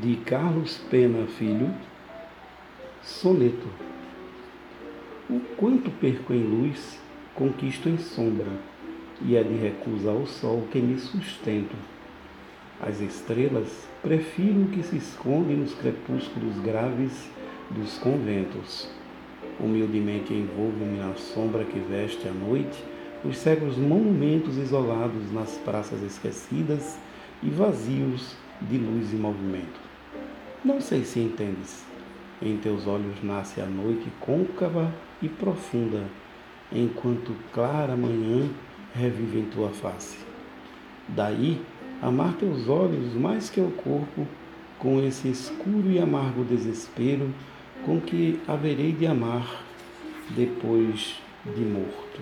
de Carlos Pena Filho, soneto. O quanto perco em luz, conquisto em sombra, e é de recusa ao sol que me sustento. As estrelas prefiro que se escondem nos crepúsculos graves dos conventos. Humildemente envolvo-me na sombra que veste a noite os cegos monumentos isolados nas praças esquecidas e vazios de luz e movimento. Não sei se entendes. Em teus olhos nasce a noite côncava e profunda, enquanto clara manhã revive em tua face. Daí, amar teus olhos mais que o corpo, com esse escuro e amargo desespero com que haverei de amar depois de morto.